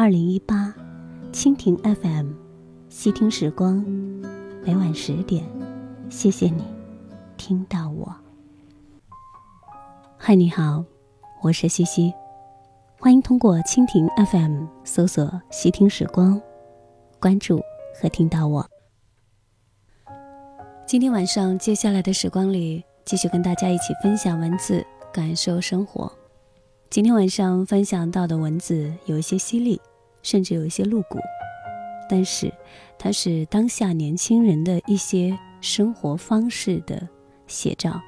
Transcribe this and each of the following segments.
二零一八，蜻蜓 FM，细听时光，每晚十点，谢谢你听到我。嗨，你好，我是西西，欢迎通过蜻蜓 FM 搜索“细听时光”，关注和听到我。今天晚上接下来的时光里，继续跟大家一起分享文字，感受生活。今天晚上分享到的文字有一些犀利。甚至有一些露骨，但是它是当下年轻人的一些生活方式的写照。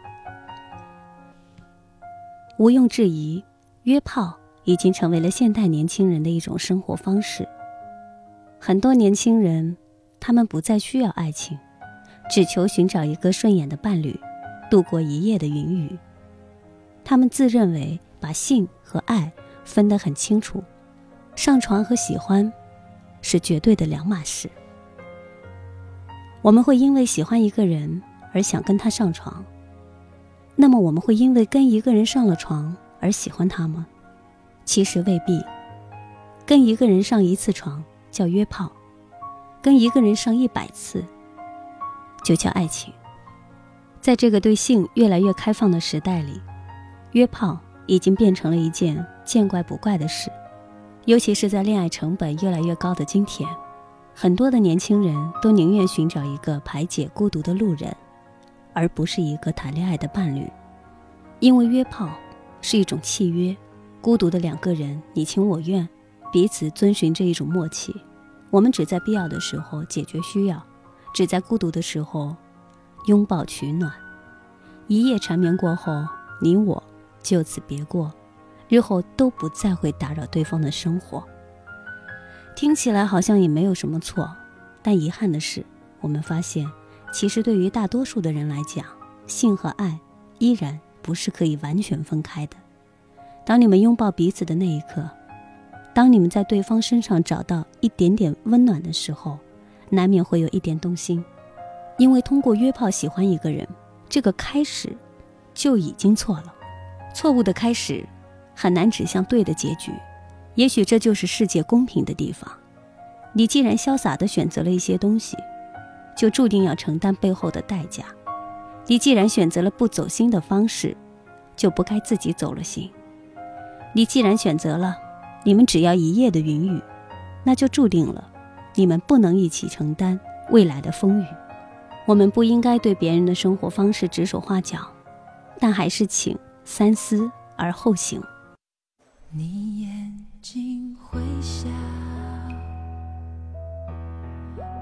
毋庸置疑，约炮已经成为了现代年轻人的一种生活方式。很多年轻人，他们不再需要爱情，只求寻找一个顺眼的伴侣，度过一夜的云雨。他们自认为把性和爱分得很清楚。上床和喜欢，是绝对的两码事。我们会因为喜欢一个人而想跟他上床，那么我们会因为跟一个人上了床而喜欢他吗？其实未必。跟一个人上一次床叫约炮，跟一个人上一百次就叫爱情。在这个对性越来越开放的时代里，约炮已经变成了一件见怪不怪的事。尤其是在恋爱成本越来越高的今天，很多的年轻人都宁愿寻找一个排解孤独的路人，而不是一个谈恋爱的伴侣。因为约炮是一种契约，孤独的两个人你情我愿，彼此遵循着一种默契。我们只在必要的时候解决需要，只在孤独的时候拥抱取暖。一夜缠绵过后，你我就此别过。日后都不再会打扰对方的生活。听起来好像也没有什么错，但遗憾的是，我们发现，其实对于大多数的人来讲，性和爱依然不是可以完全分开的。当你们拥抱彼此的那一刻，当你们在对方身上找到一点点温暖的时候，难免会有一点动心，因为通过约炮喜欢一个人，这个开始就已经错了，错误的开始。很难指向对的结局，也许这就是世界公平的地方。你既然潇洒地选择了一些东西，就注定要承担背后的代价。你既然选择了不走心的方式，就不该自己走了心。你既然选择了你们只要一夜的云雨，那就注定了你们不能一起承担未来的风雨。我们不应该对别人的生活方式指手画脚，但还是请三思而后行。你眼睛会笑，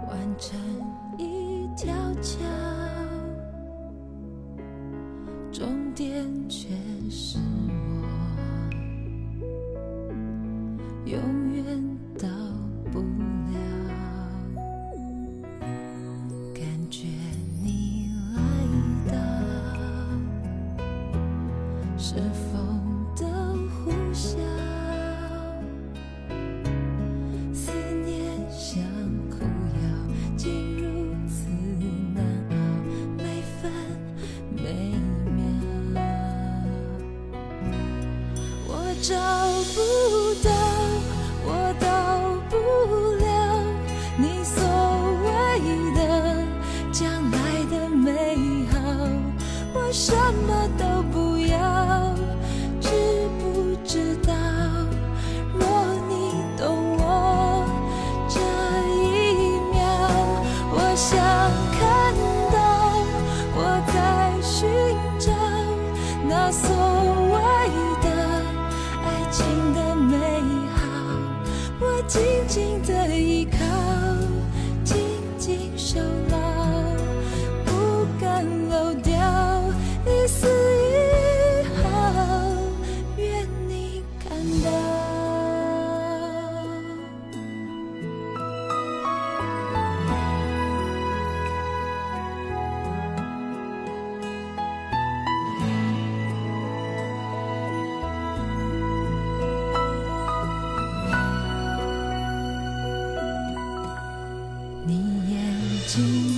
完成一条桥，终点却是我，心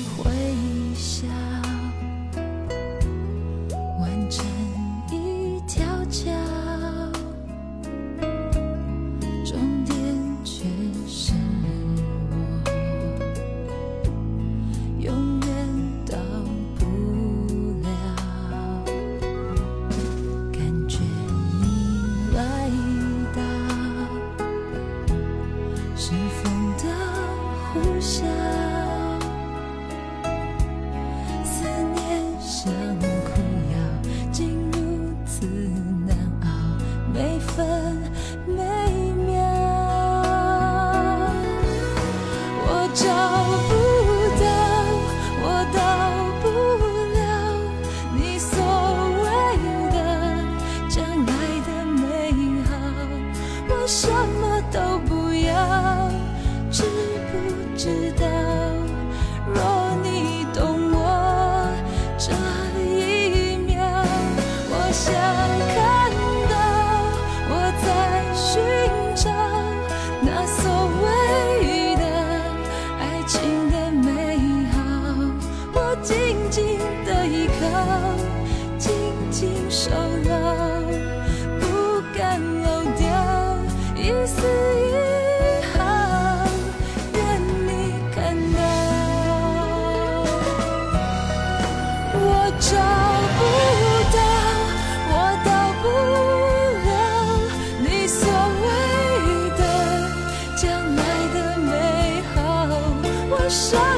我